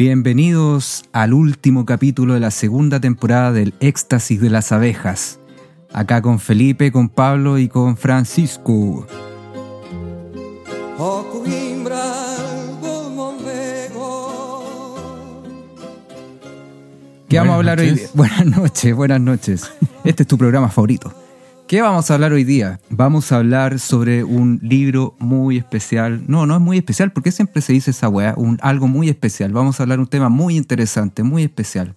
Bienvenidos al último capítulo de la segunda temporada del Éxtasis de las Abejas. Acá con Felipe, con Pablo y con Francisco. ¿Qué vamos a hablar hoy? Buenas noches, buenas noches. Este es tu programa favorito. ¿Qué vamos a hablar hoy día? Vamos a hablar sobre un libro muy especial. No, no es muy especial, porque siempre se dice esa weá, un, algo muy especial. Vamos a hablar de un tema muy interesante, muy especial.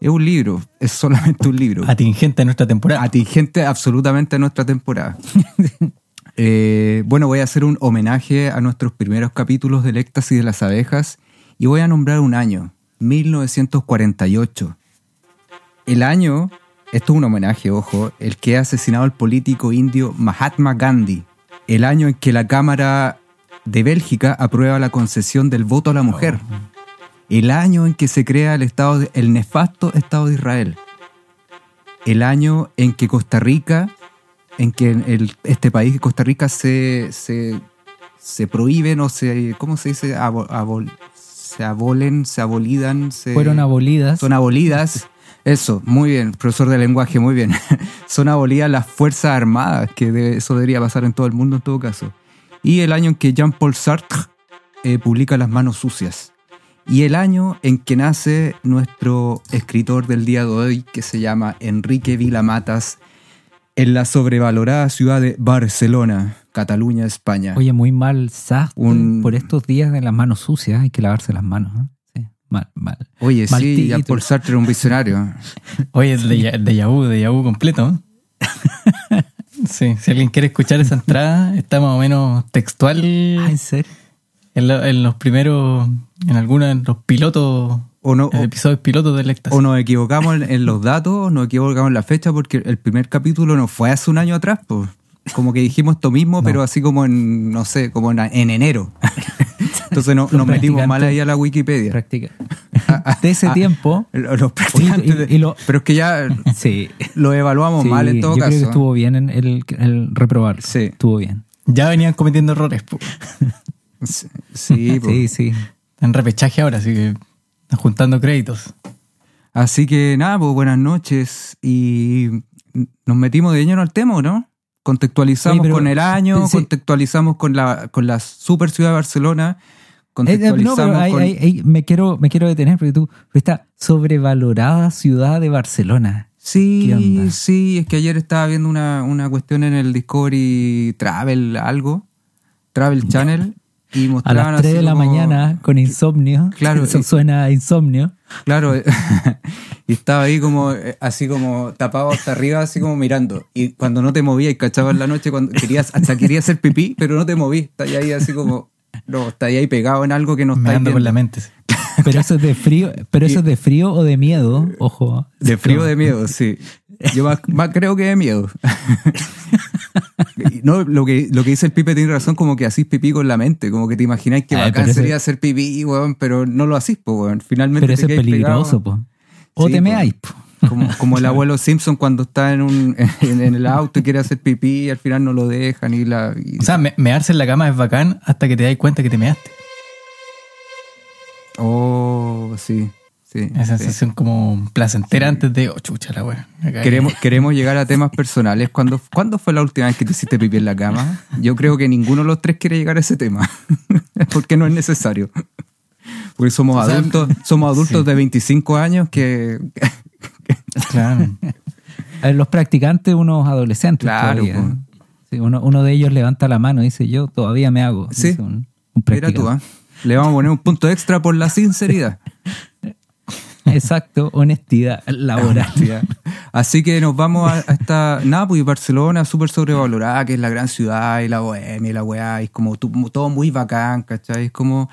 Es un libro, es solamente un libro. Atingente a nuestra temporada. Atingente absolutamente a nuestra temporada. Eh, bueno, voy a hacer un homenaje a nuestros primeros capítulos del éxtasis de las abejas y voy a nombrar un año, 1948. El año esto es un homenaje, ojo, el que ha asesinado al político indio Mahatma Gandhi, el año en que la Cámara de Bélgica aprueba la concesión del voto a la mujer, el año en que se crea el, estado el nefasto Estado de Israel, el año en que Costa Rica, en que este país, Costa Rica, se, se, se prohíben o se, ¿cómo se dice? se abolen, se abolidan. Se, Fueron abolidas. Son abolidas eso, muy bien, profesor de lenguaje, muy bien. Son abolidas las Fuerzas Armadas, que eso debería pasar en todo el mundo en todo caso. Y el año en que Jean-Paul Sartre eh, publica Las manos sucias. Y el año en que nace nuestro escritor del día de hoy, que se llama Enrique Vilamatas, en la sobrevalorada ciudad de Barcelona, Cataluña, España. Oye, muy mal Sartre por estos días de las manos sucias, hay que lavarse las manos. ¿eh? Mal, mal. Oye, sí, ya por Sartre un visionario. Oye, es de, de Yahoo, de Yahoo completo. sí, si alguien quiere escuchar esa entrada, está más o menos textual. Ah, ¿en serio? En, los primeros, en algunos de los pilotos, o no, episodios pilotos de Lectas. O nos equivocamos en, los datos, nos equivocamos en la fecha, porque el primer capítulo no fue hace un año atrás, pues. Como que dijimos esto mismo, pero así como en, no sé, como en enero. Entonces no, nos metimos mal ahí a la Wikipedia. Práctica. De ese tiempo. Los practicantes. pero es que ya sí. lo evaluamos mal en todo yo caso. Creo que estuvo bien en el, el reprobar. Sí. Estuvo bien. Ya venían cometiendo errores. Sí, sí, sí. En repechaje ahora, así que están juntando créditos. Así que nada, pues buenas noches. Y nos metimos de lleno al tema, ¿no? Contextualizamos con el año, contextualizamos con la, con la super ciudad de Barcelona eh, no, me, quiero, me quiero detener porque tú, esta sobrevalorada ciudad de Barcelona. Sí, sí, es que ayer estaba viendo una, una cuestión en el Discovery Travel, algo, Travel Channel, y mostraban A las 3 de la mañana con insomnio. Claro. Eso suena a insomnio. Claro. y estaba ahí como, eh, así como tapado hasta arriba, así como mirando. Y cuando no te movías y cachabas la noche, cuando querías, hasta querías hacer pipí, pero no te movías. Estás ahí así como no, está ahí pegado en algo que no está con la mente. Pero eso es de frío, pero eso es de frío o de miedo, ojo. De frío o de miedo, sí. Yo más, creo que de miedo. no, lo que, lo que dice el Pipe tiene razón, como que hacís pipí con la mente, como que te imagináis que bacán sería hacer pipí, weón, pero no lo hacís, weón. Finalmente Pero eso es peligroso, pues. O te meáis, como, como el abuelo Simpson cuando está en, un, en, el auto y quiere hacer pipí y al final no lo dejan. Y la, O sea, mearse en la cama es bacán hasta que te das cuenta que te measte. Oh, sí. Sí, Esa sensación como placentera antes de, oh, chucha la wea. Queremos, queremos llegar a temas personales. ¿Cuándo, ¿Cuándo fue la última vez que te hiciste pipí en la cama? Yo creo que ninguno de los tres quiere llegar a ese tema. Porque no es necesario. Porque somos adultos, somos adultos de 25 años que, Claro. los practicantes, unos adolescentes. Claro. uno, de ellos levanta la mano y dice, yo todavía me hago. Sí. Mira tú, ¿eh? Le vamos a poner un punto extra por la sinceridad. Exacto, honestidad laboral. Así que nos vamos a, esta. Pues Barcelona súper sobrevalorada, que es la gran ciudad y la bohemia y la weá, y es como todo muy bacán, ¿cachai? Es como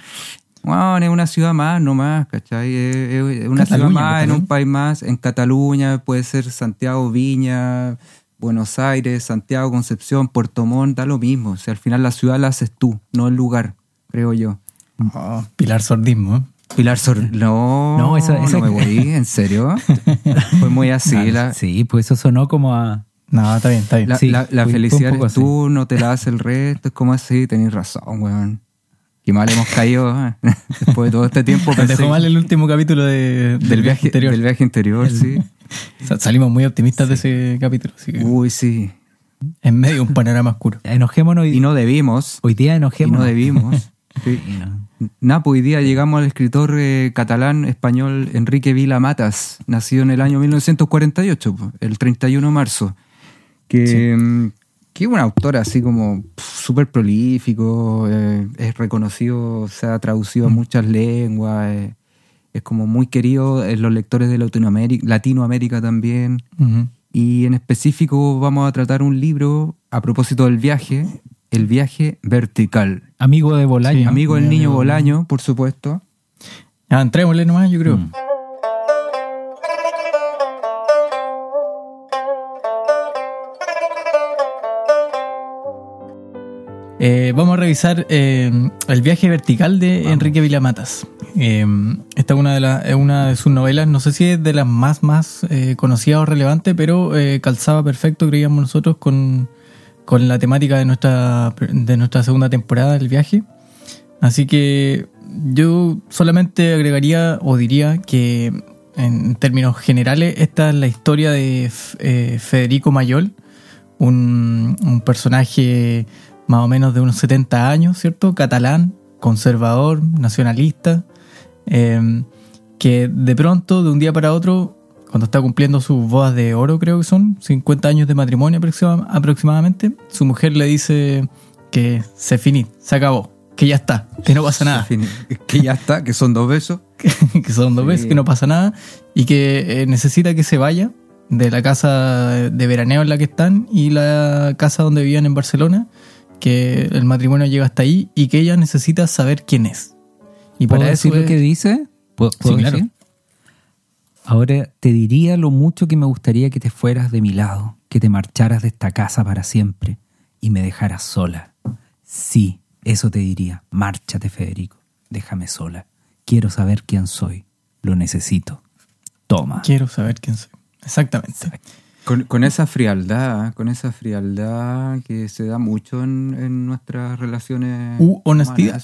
bueno, es una ciudad más, no más, ¿cachai? Es, una ciudad más, en un país más, en Cataluña, puede ser Santiago, Viña, Buenos Aires, Santiago, Concepción, Puerto Montt, da lo mismo. O sea, al final la ciudad la haces tú, no el lugar, creo yo. Oh, Pilar Sordismo. Pilar Sordismo. No, no, eso, no me voy, ¿en serio? Fue muy así. la... Sí, pues eso sonó como a... No, está bien, está bien. La, felicidad es tú, no te la hace el resto, es como así, tenés razón, weón. Qué mal hemos caído ¿eh? después de todo este tiempo. Nos dejó mal el último capítulo de, del, viaje interior. Del viaje interior, sí. Salimos muy optimistas de ese capítulo. Uy, sí. En medio de un panorama oscuro. Enojémonos. Y, no debimos. Hoy día enojémonos. Y no debimos. sí. Napo, hoy día llegamos al escritor eh, catalán español Enrique Vila Matas, nacido en el año 1948, el 31 de marzo. Que, mm, que es un autor así como súper prolífico, eh, es reconocido, se ha traducido a mm. muchas lenguas, eh, es como muy querido en los lectores de Latinoamérica, Latinoamérica también. Y en específico vamos a tratar un libro a propósito del viaje, El viaje vertical. Amigo de Bolaño. amigo del niño Bolaño, por supuesto. Ah, entrémosle nomás, yo creo. Mm. Eh, vamos a revisar eh, el viaje vertical de Enrique Vilamatas. Eh, esta es una, de una de sus novelas, no sé si es de las más, más conocidas o relevantes, pero calzaba perfecto, creíamos nosotros, con, la temática de nuestra, de nuestra segunda temporada del viaje. Así que yo solamente agregaría o diría que en términos generales esta es la historia de Federico Mayol, un, un personaje más o menos de unos 70 años, ¿cierto? Catalán, conservador, nacionalista, eh, que de pronto, de un día para otro, cuando está cumpliendo sus bodas de oro, creo que son, 50 años de matrimonio aproximadamente, su mujer le dice que se finí, se acabó, que ya está, que no pasa nada. Que ya está, que son dos besos. que son dos besos, que no pasa nada y que eh, necesita que se vaya de la casa de veraneo en la que están y la casa donde vivían en Barcelona que el matrimonio llega hasta ahí y que ella necesita saber quién es. Y para decir lo que dice? ¿Puedo, Ahora te diría lo mucho que me gustaría que te fueras de mi lado, que te marcharas de esta casa para siempre y me dejaras sola. Sí, eso te diría. Márchate, Federico. Déjame sola. Quiero saber quién soy. Lo necesito. Toma. Quiero saber quién soy. Exactamente. Con, esa frialdad, con esa frialdad que se da mucho en, nuestras relaciones. U honestidad.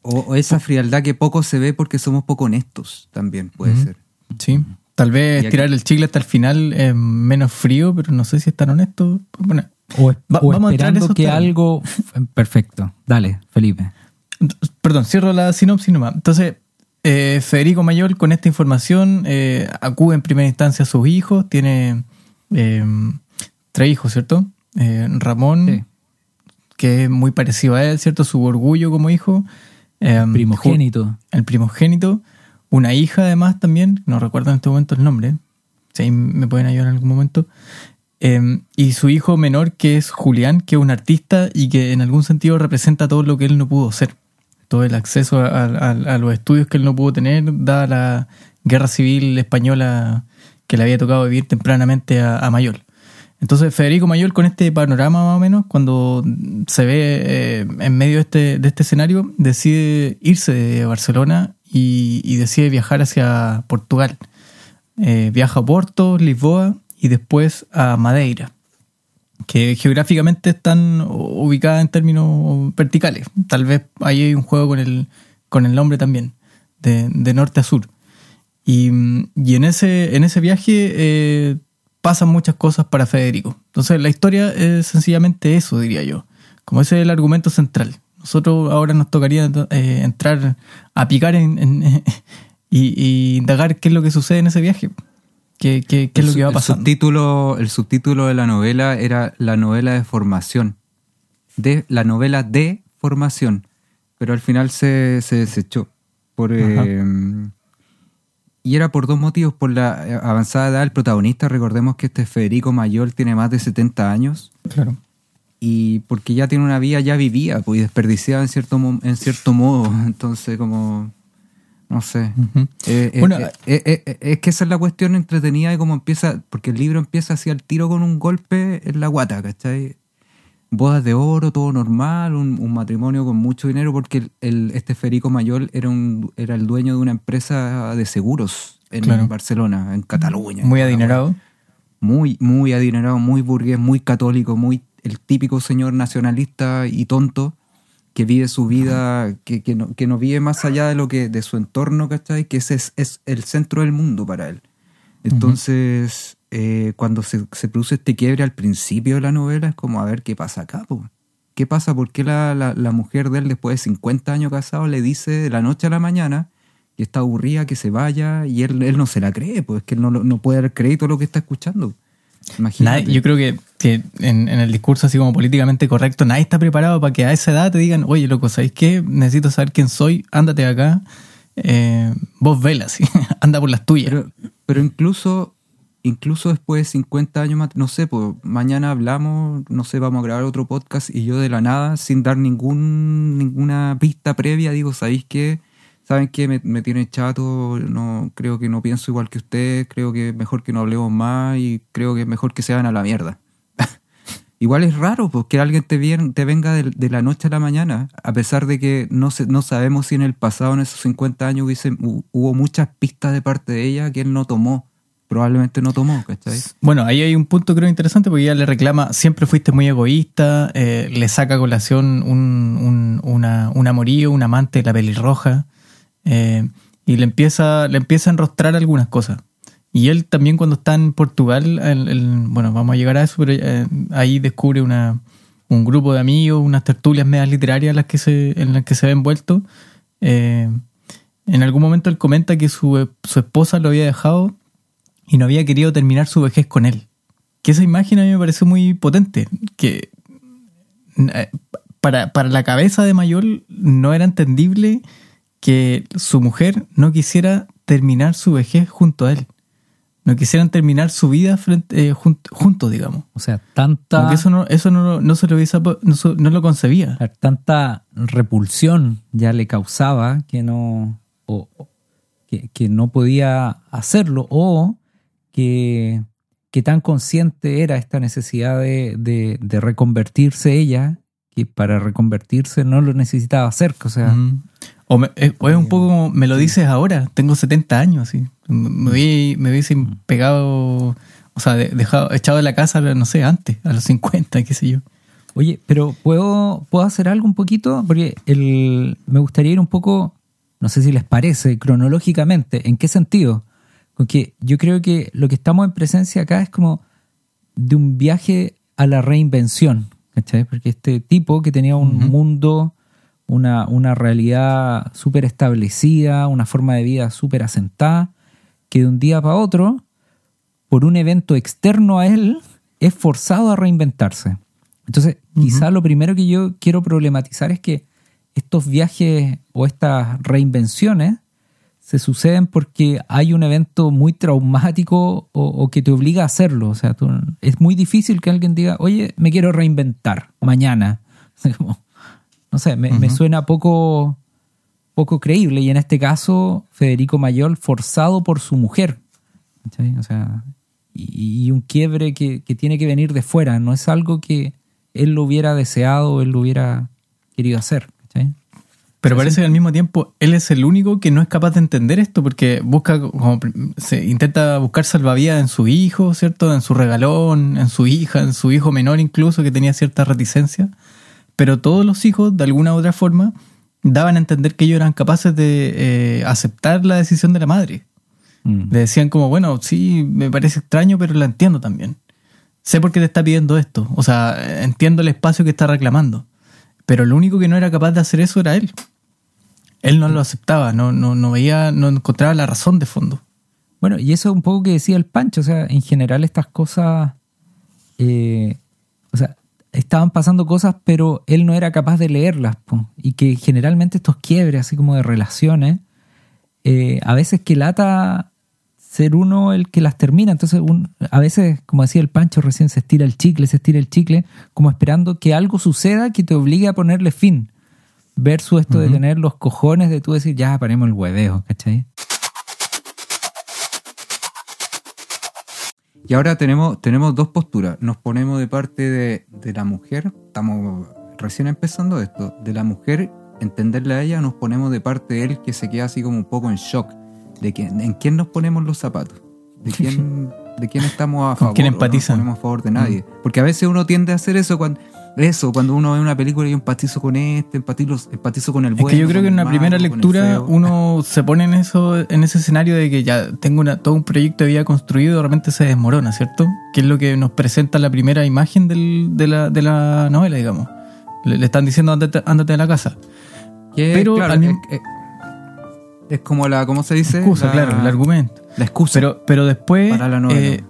O, esa frialdad que poco se ve porque somos poco honestos también, puede ser. Sí. Tal vez tirar el chicle hasta el final es menos frío, pero no sé si es tan honesto. Bueno, o, vamos esperando a que algo... Perfecto. Dale, Felipe. Perdón, cierro la sinopsis nomás. Entonces, eh, Federico Mayor con esta información eh, acude en primera instancia a sus hijos, tiene eh, tres hijos, ¿cierto? Ramón, que es muy parecido a él, ¿cierto? Su orgullo como hijo. primogénito. El primogénito. Una hija además también, no recuerdo en este momento el nombre, si me pueden ayudar en algún momento. y su hijo menor, que es Julián, que es un artista y que en algún sentido representa todo lo que él no pudo ser todo el acceso a, los estudios que él no pudo tener, dada la guerra civil española que le había tocado vivir tempranamente a, Mayol. Entonces Federico Mayol con este panorama más o menos, cuando se ve eh, en medio de este, de este, escenario, decide irse de Barcelona y, decide viajar hacia Portugal. Eh, viaja a Porto, Lisboa y después a Madeira que geográficamente están ubicadas en términos verticales. Tal vez ahí hay un juego con el, con el nombre también, de, norte a sur. Y, en, ese, en ese viaje eh, pasan muchas cosas para Federico. Entonces la historia es sencillamente eso, diría yo. Como ese es el argumento central. Nosotros ahora nos tocaría eh, entrar a picar en, y indagar qué es lo que sucede en ese viaje. ¿Qué, es lo que va pasando? El subtítulo, el subtítulo de la novela era la novela de formación. De, la novela de formación. Pero al final se, desechó. Por, eh, y era por dos motivos. Por la eh, avanzada edad del protagonista. Recordemos que este Federico Mayor tiene más de 70 años. Claro. Y porque ya tiene una vida, ya vivía, pues, desperdiciada en cierto, en cierto modo. Entonces, como no sé. Eh, eh, bueno, eh, es que esa es la cuestión entretenida de cómo empieza, porque el libro empieza así al tiro con un golpe en la guata, ¿cachai? Bodas de oro, todo normal, un, matrimonio con mucho dinero, porque el, este Federico Mayor era, un, era el dueño de una empresa de seguros en Barcelona, en Cataluña. Muy adinerado. Muy, muy adinerado, muy burgués, muy católico, muy el típico señor nacionalista y tonto que vive su vida, que, que, no, que no vive más allá de lo que, de su entorno, ¿cachai? Que ese es, es el centro del mundo para él. Entonces, eh, cuando se, se produce este quiebre al principio de la novela, es como a ver qué pasa acá, po. ¿Qué pasa? ¿Por qué la, la, la mujer de él, después de 50 años casado, le dice de la noche a la mañana que está aburrida, que se vaya, y él, él no se la cree, pues es que él no, no puede dar crédito a lo que está escuchando. Imagínate. Nadie- yo creo que, que en, en el discurso así como políticamente correcto, nadie está preparado para que a esa edad te digan, oye, loco, ¿sabéis qué? Necesito saber quién soy, ándate acá, eh, vos vela, ¿sí? anda por las tuyas. Pero, pero incluso, incluso después de 50 años más, no sé, pues mañana hablamos, no sé, vamos a grabar otro podcast y yo de la nada, sin dar ningún, ninguna pista previa, digo, ¿sabéis qué? ¿Saben qué? Me, me tienen chato, no, creo que no pienso igual que ustedes, creo que es mejor que no hablemos más y creo que es mejor que se vayan a la mierda. Igual es raro pues, que alguien te, vien- te venga de, de la noche a la mañana, a pesar de que no, se, no sabemos si en el pasado, en esos 50 años, hubiese, hu- hubo muchas pistas de parte de ella que él no tomó. Probablemente no tomó, ¿cachai? Bueno, ahí hay un punto creo interesante porque ella le reclama, siempre fuiste muy egoísta, eh, le saca a colación un, un, una, un amorío, un amante, la pelirroja, eh, y le empieza, le empieza a enrostrar algunas cosas. Y él también cuando está en Portugal, bueno, vamos a llegar a eso, pero eh, ahí descubre una, un grupo de amigos, unas tertulias medias literarias en las que se, en las que se ve envuelto. Eh, en algún momento él comenta que su, su esposa lo había dejado y no había querido terminar su vejez con él. Que esa imagen a mí me pareció muy potente. Que para, para la cabeza de Mayol no era entendible que su mujer no quisiera terminar su vejez junto a él. No quisieran terminar su vida frente, eh, jun- juntos, digamos. O sea, tanta, Como que eso no, eso no, no se lo hubiese- no, lo concebía. tanta repulsión ya le causaba que no, o- que, que no podía hacerlo o que, que tan consciente era esta necesidad de, de- de reconvertirse ella que para reconvertirse no lo necesitaba hacer. O sea. O, me- eh, o es un poco como, me lo dices ahora, tengo 70 años, así. Me, me hubiese- me hubiesen pegado, o sea, de- dejado, echado de la casa, no sé, antes, a los 50, qué sé yo. Oye, pero ¿puedo, ¿puedo hacer algo un poquito? Porque el, me gustaría ir un poco, no sé si les parece, cronológicamente. ¿En qué sentido? Porque yo creo que lo que estamos en presencia acá es como de un viaje a la reinvención. ¿cachai? Porque este tipo que tenía un mundo, una, una realidad súper establecida, una forma de vida súper asentada, que de un día para otro, por un evento externo a él, es forzado a reinventarse. Entonces, quizá lo primero que yo quiero problematizar es que estos viajes o estas reinvenciones se suceden porque hay un evento muy traumático o, o que te obliga a hacerlo. O sea, tú- es muy difícil que alguien diga, oye, me quiero reinventar mañana. O sea, como, no sé, me, me suena poco, poco creíble. Y en este caso, Federico Mayol forzado por su mujer. ¿cachai? O sea, y, y un quiebre que, que tiene que venir de fuera. No es algo que él lo hubiera deseado o él lo hubiera querido hacer. ¿cachai? Pero parece que al mismo tiempo él es el único que no es capaz de entender esto porque busca como se intenta buscar salvavidas en su hijo, ¿cierto? En su regalón, en su hija, en su hijo menor incluso que tenía cierta reticencia. Pero todos los hijos, de alguna u otra forma, daban a entender que ellos eran capaces de eh, aceptar la decisión de la madre. Mm. Le decían como, bueno, sí, me parece extraño, pero la entiendo también. Sé por qué te está pidiendo esto. O sea, entiendo el espacio que está reclamando. Pero lo único que no era capaz de hacer eso era él. Él no lo aceptaba, no, no, no veía, no encontraba la razón de fondo. Bueno, y eso es un poco que decía el Pancho, o sea, en general estas cosas, eh, o sea, estaban pasando cosas, pero él no era capaz de leerlas, po. y que generalmente estos quiebres, así como de relaciones, eh, a veces que lata ser uno el que las termina, entonces un- a veces, como decía el Pancho recién, se estira el chicle, se estira el chicle, como esperando que algo suceda que te obligue a ponerle fin, versus esto de tener los cojones de tú decir, ya, paremos el hueveo, ¿cachai? Y ahora tenemos, tenemos dos posturas. Nos ponemos de parte de, de la mujer, estamos recién empezando esto, de la mujer, entenderle a ella, nos ponemos de parte de él que se queda así como un poco en shock. De que, ¿En quién nos ponemos los zapatos? ¿De quién, de quién estamos a ¿Con favor? quién o no nos ponemos a favor de nadie. Porque a veces uno tiende a hacer eso cuando, Eso, cuando uno ve una película y empatizo con este, empatizo, empatizo con el Es bueno. que yo creo que en el una primera el lectura uno se pone en eso, en ese escenario de que ya tengo una, todo un proyecto de vida construido y de repente se desmorona, ¿cierto? Que es lo que nos presenta la primera imagen del- de, la, de la novela, digamos. Le, le están diciendo ándate, ándate de la casa. Que, pero claro, al mismo- es, es- es como la, ¿cómo se dice? Excusa, La- claro, el argumento. La excusa. Pero, pero después Para la novela. eh,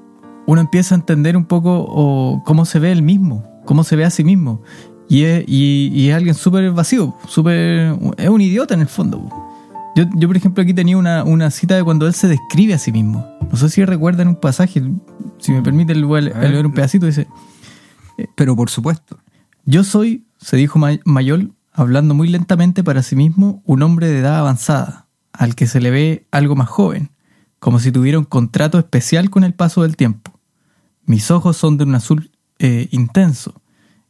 uno empieza a entender un poco o, cómo se ve él mismo, cómo se ve a sí mismo. Y es, y, y es alguien súper vacío, súper... Es un idiota en el fondo. Yo, yo, por ejemplo, aquí tenía una, una cita de cuando él se describe a sí mismo. No sé si recuerdan un pasaje, si me permite, le voy a leer un pedacito. Dice, Pero por supuesto. yo soy, se dijo May- Mayol, hablando muy lentamente para sí mismo, un hombre de edad avanzada, al que se le ve algo más joven, como si tuviera un contrato especial con el paso del tiempo. Mis ojos son de un azul eh, intenso.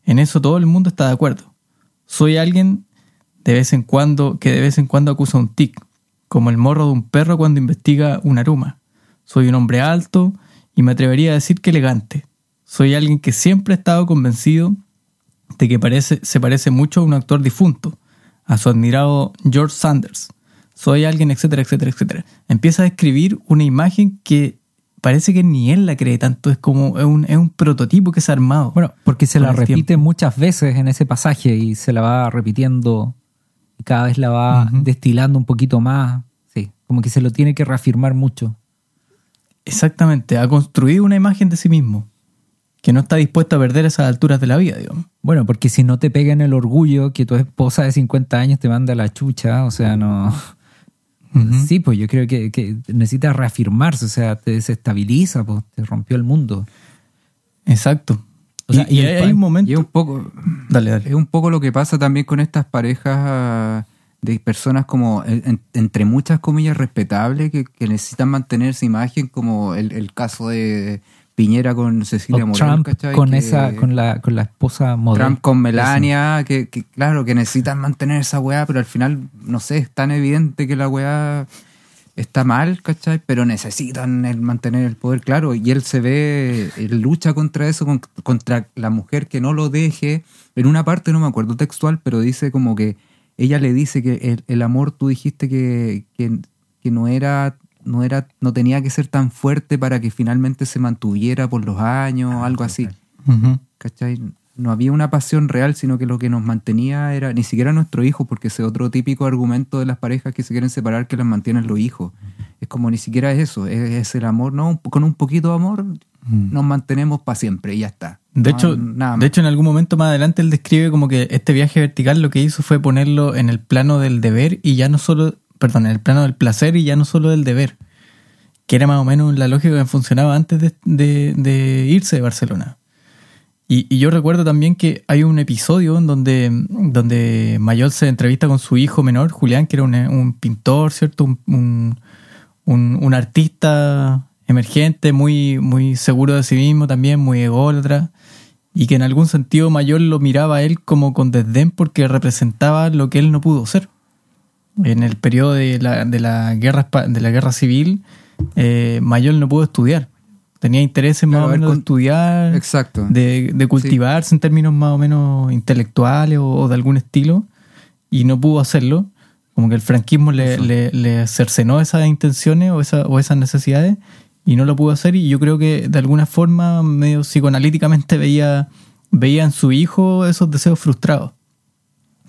En eso todo el mundo está de acuerdo. Soy alguien de vez en cuando que de vez en cuando acusa un tic, como el morro de un perro cuando investiga un aruma. Soy un hombre alto y me atrevería a decir que elegante. Soy alguien que siempre ha estado convencido de que parece, se parece mucho a un actor difunto, a su admirado George Sanders. Soy alguien, etcétera, etcétera, etcétera. Empieza a describir una imagen que parece que ni él la cree tanto, es como es un, es un prototipo que se ha armado. Bueno, porque se la repite tiempo. muchas veces en ese pasaje y se la va repitiendo y cada vez la va destilando un poquito más. Sí, como que se lo tiene que reafirmar mucho. Exactamente, ha construido una imagen de sí mismo, que no está dispuesto a perder esas alturas de la vida, digamos. Bueno, porque si no te pega en el orgullo que tu esposa de 50 años te manda la chucha, o sea, no... Sí, pues yo creo que, que necesita reafirmarse, o sea, te desestabiliza, pues te rompió el mundo. Exacto. O sea, y, y y el hay un momento... Y es un poco, Dale, dale. es un poco lo que pasa también con estas parejas ah, de personas como, en- entre muchas comillas, respetables, que, que necesitan mantener esa imagen, como el, el caso de Piñera con Cecilia ¿cachai? con Que- esa, con la, con la esposa modelo. Trump con Melania, que, que claro, que necesitan mantener esa weá, pero al final, no sé, es tan evidente que la weá está mal, ¿cachai? Pero necesitan el mantener el poder, claro, y él se ve, él lucha contra eso, con- contra la mujer que no lo deje. En una parte, no me acuerdo textual, pero dice como que ella le dice que el, el amor, tú dijiste que, que, que no era... No, era, no tenía que ser tan fuerte para que finalmente se mantuviera por los años, algo así. ¿cachai? No había una pasión real, sino que lo que nos mantenía era ni siquiera nuestro hijo, porque ese otro típico argumento de las parejas que se quieren separar que las mantienen los hijos. Es como ni siquiera es eso, es, es el amor, ¿no? Con un poquito de amor nos mantenemos para siempre y ya está. De No hecho, nada de hecho, en algún momento más adelante él describe como que este viaje vertical lo que hizo fue ponerlo en el plano del deber y ya no solo, perdón, en el plano del placer y ya no solo del deber, que era más o menos la lógica que funcionaba antes de, irse de Barcelona. Y, yo recuerdo también que hay un episodio en donde, donde Mayol se entrevista con su hijo menor, Julián, que era un, pintor, ¿cierto? Un, un- un- un artista emergente, muy, muy seguro de sí mismo también, muy ególatra, y que en algún sentido Mayol lo miraba a él como con desdén porque representaba lo que él no pudo ser. En el periodo de la, de la, guerra, de la guerra civil, eh, Mayol no pudo estudiar. Tenía intereses más Claro, o menos de estudiar Exacto. de, de cultivarse en términos más o menos intelectuales o, o de algún estilo y no pudo hacerlo. Como que el franquismo le, le, le cercenó esas intenciones o, esa- o esas necesidades y no lo pudo hacer y yo creo que de alguna forma medio psicoanalíticamente veía, veía en su hijo esos deseos frustrados.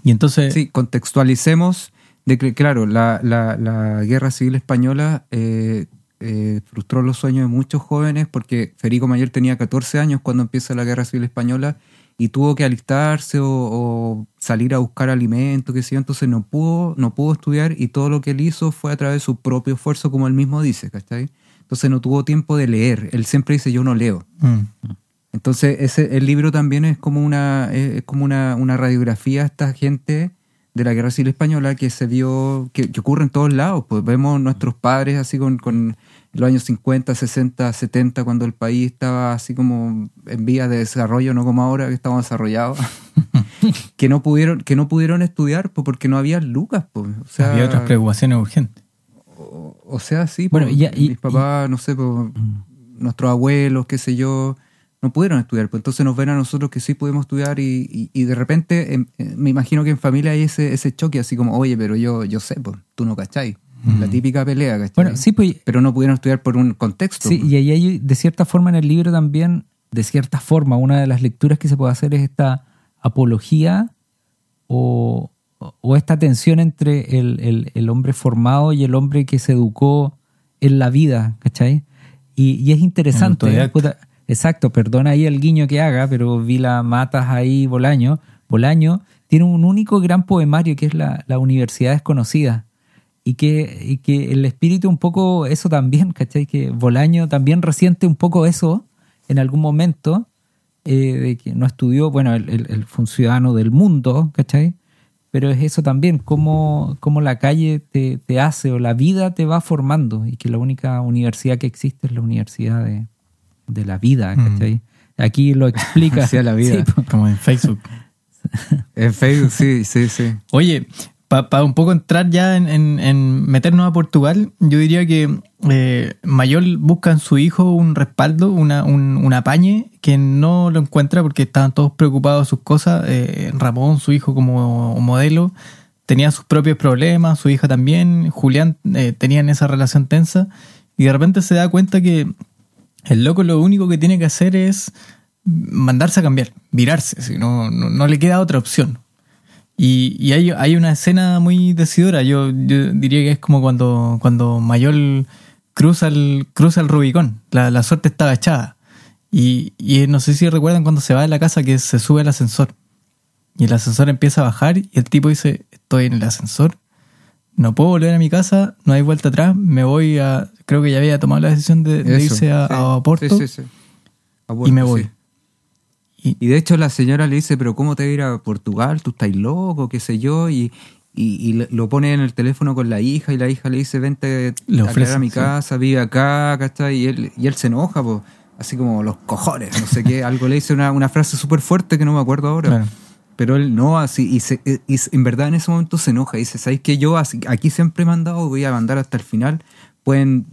Y entonces... Sí, contextualicemos de que, claro, la, la- la guerra civil española eh, eh, frustró los sueños de muchos jóvenes porque Federico Mayor tenía 14 años cuando empieza la guerra civil española y tuvo que alistarse o, o salir a buscar alimento, qué sé yo, entonces no pudo, no pudo estudiar y todo lo que él hizo fue a través de su propio esfuerzo, como él mismo dice, ¿cachai? Entonces no tuvo tiempo de leer, él siempre dice yo no leo. Mm, Entonces, ese, el libro también es como una, es como una, una radiografía a esta gente de la Guerra Civil Española que se dio, que, que ocurre en todos lados. Pues vemos nuestros padres así con, con los años 50, 60, 70, cuando el país estaba así como en vías de desarrollo, no como ahora que estamos desarrollados, que no pudieron, que no pudieron estudiar pues, porque no había lucas. Pues. O sea, había otras preocupaciones urgentes. o, o sea, sí, Bueno, pues, y ya- y- mis papás, no sé, pues, nuestros abuelos, qué sé yo, no pudieron estudiar. Pues entonces nos ven a nosotros que sí pudimos estudiar y, y- y de repente em, eh, me imagino que en familia hay ese, ese choque así como, oye, pero yo, yo sé, pues, tú no cachai. La típica pelea, ¿cachai? Bueno, sí, pues Pero no pudieron estudiar por un contexto. Sí, pues. y ahí hay, de cierta forma, en el libro también, de cierta forma, una de las lecturas que se puede hacer es esta apología o, o esta tensión entre el, el- el hombre formado y el hombre que se educó en la vida, ¿cachai? Y, y es interesante. Exacto, perdona ahí el guiño que haga, pero vi la matas ahí, Bolaño. Bolaño tiene un único gran poemario que es la, la Universidad Desconocida y que, y que el espíritu un poco eso también, ¿cachai? Que Bolaño también resiente un poco eso en algún momento, eh, de que no estudió, bueno, él- él fue ciudadano del mundo, ¿cachai? Pero es eso también, cómo, cómo la calle te, te hace o la vida te va formando y que la única universidad que existe es la universidad de, de la vida, ¿cachai? Aquí lo explica. Hacia la vida. Sí. Como en Facebook. En Facebook, sí, sí, sí. Oye, para un poco entrar ya en, en- en meternos a Portugal, yo diría que eh, Mayol busca en su hijo un respaldo, una, un, un apañe, que no lo encuentra porque estaban todos preocupados de sus cosas. Eh, Ramón, su hijo como modelo, tenía sus propios problemas, su hija también, Julián eh, tenían esa relación tensa, y de repente se da cuenta que el loco lo único que tiene que hacer es mandarse a cambiar, virarse, si no, no, le queda otra opción. Y, hay, una escena muy decidora. Yo, diría que es como cuando, cuando Mayol cruza el, Rubicón. La, la suerte estaba echada. Y, y no sé si recuerdan cuando se va de la casa que se sube al ascensor. Y el ascensor empieza a bajar y el tipo dice, estoy en el ascensor, no puedo volver a mi casa, no hay vuelta atrás, me voy a... Creo que ya había tomado la decisión de, de Eso, irse a, sí. a Oporto Sí, sí, sí. A y me voy. Y, Y de hecho la señora le dice, pero ¿cómo te vas a ir a Portugal? Tú estás loco, qué sé yo. Y, y, y lo pone en el teléfono con la hija y la hija le dice, vente Le a ofrece, a mi casa, vive acá, ¿cachai? Y él, y él se enoja, pues, así como los cojones, no sé qué. Algo le dice una, una frase súper fuerte que no me acuerdo ahora. Claro. Pero él no, así, y, se- y en verdad en ese momento se enoja. Y dice, ¿sabes que Yo así- aquí siempre he mandado, voy a mandar hasta el final. Pueden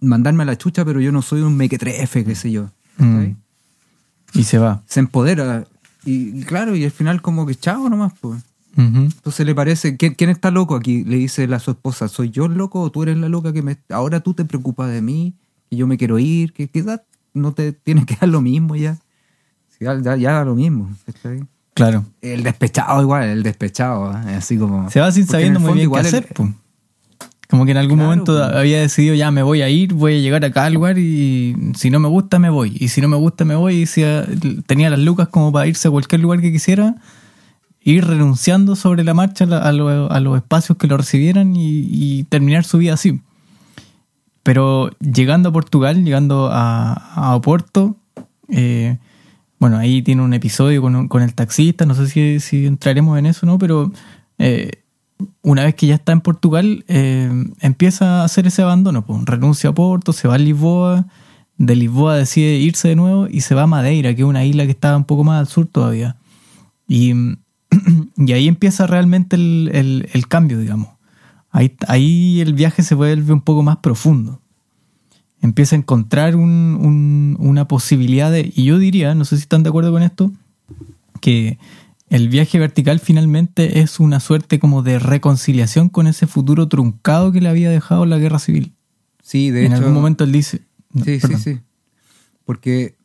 mandarme a la chucha, pero yo no soy un mequetrefe, qué sé yo. Mm. y se va. se empodera. Y, claro, y al final como que chao nomás, pues. Entonces le parece, ¿quién, quién está loco aquí? Le dice la su esposa, ¿soy yo el loco o tú eres la loca que me... Ahora tú te preocupas de mí, que yo me quiero ir, que quizás no te tienes que dar lo mismo ya. Ya, ya, ya da lo mismo. Claro. El despechado igual, el despechado, ¿eh? así como... Se va sin sabiendo muy bien qué igual hacer. el- po. Como que en algún Claro, momento había decidido ya me voy a ir, voy a llegar a cada lugar y si no me gusta me voy. Y si no me gusta me voy y si tenía las lucas como para irse a cualquier lugar que quisiera, ir renunciando sobre la marcha a, lo- los espacios que lo recibieran y, y terminar su vida así. Pero llegando a Portugal, llegando a, a Oporto, eh, bueno, ahí tiene un episodio con, el taxista, no sé si, si entraremos en eso, ¿no? Pero eh, una vez que ya está en Portugal, eh, empieza a hacer ese abandono, pues, renuncia a Porto, se va a Lisboa, de Lisboa decide irse de nuevo y se va a Madeira, que es una isla que estaba un poco más al sur todavía. Y, y ahí empieza realmente el, el- cambio, digamos. Ahí, ahí el viaje se vuelve un poco más profundo. Empieza a encontrar un- un- una posibilidad de... Y yo diría, no sé si están de acuerdo con esto, que el viaje vertical finalmente es una suerte como de reconciliación con ese futuro truncado que le había dejado la guerra civil. Sí, de en hecho... algún momento él dice... no, Sí, perdón. sí, sí. Porque,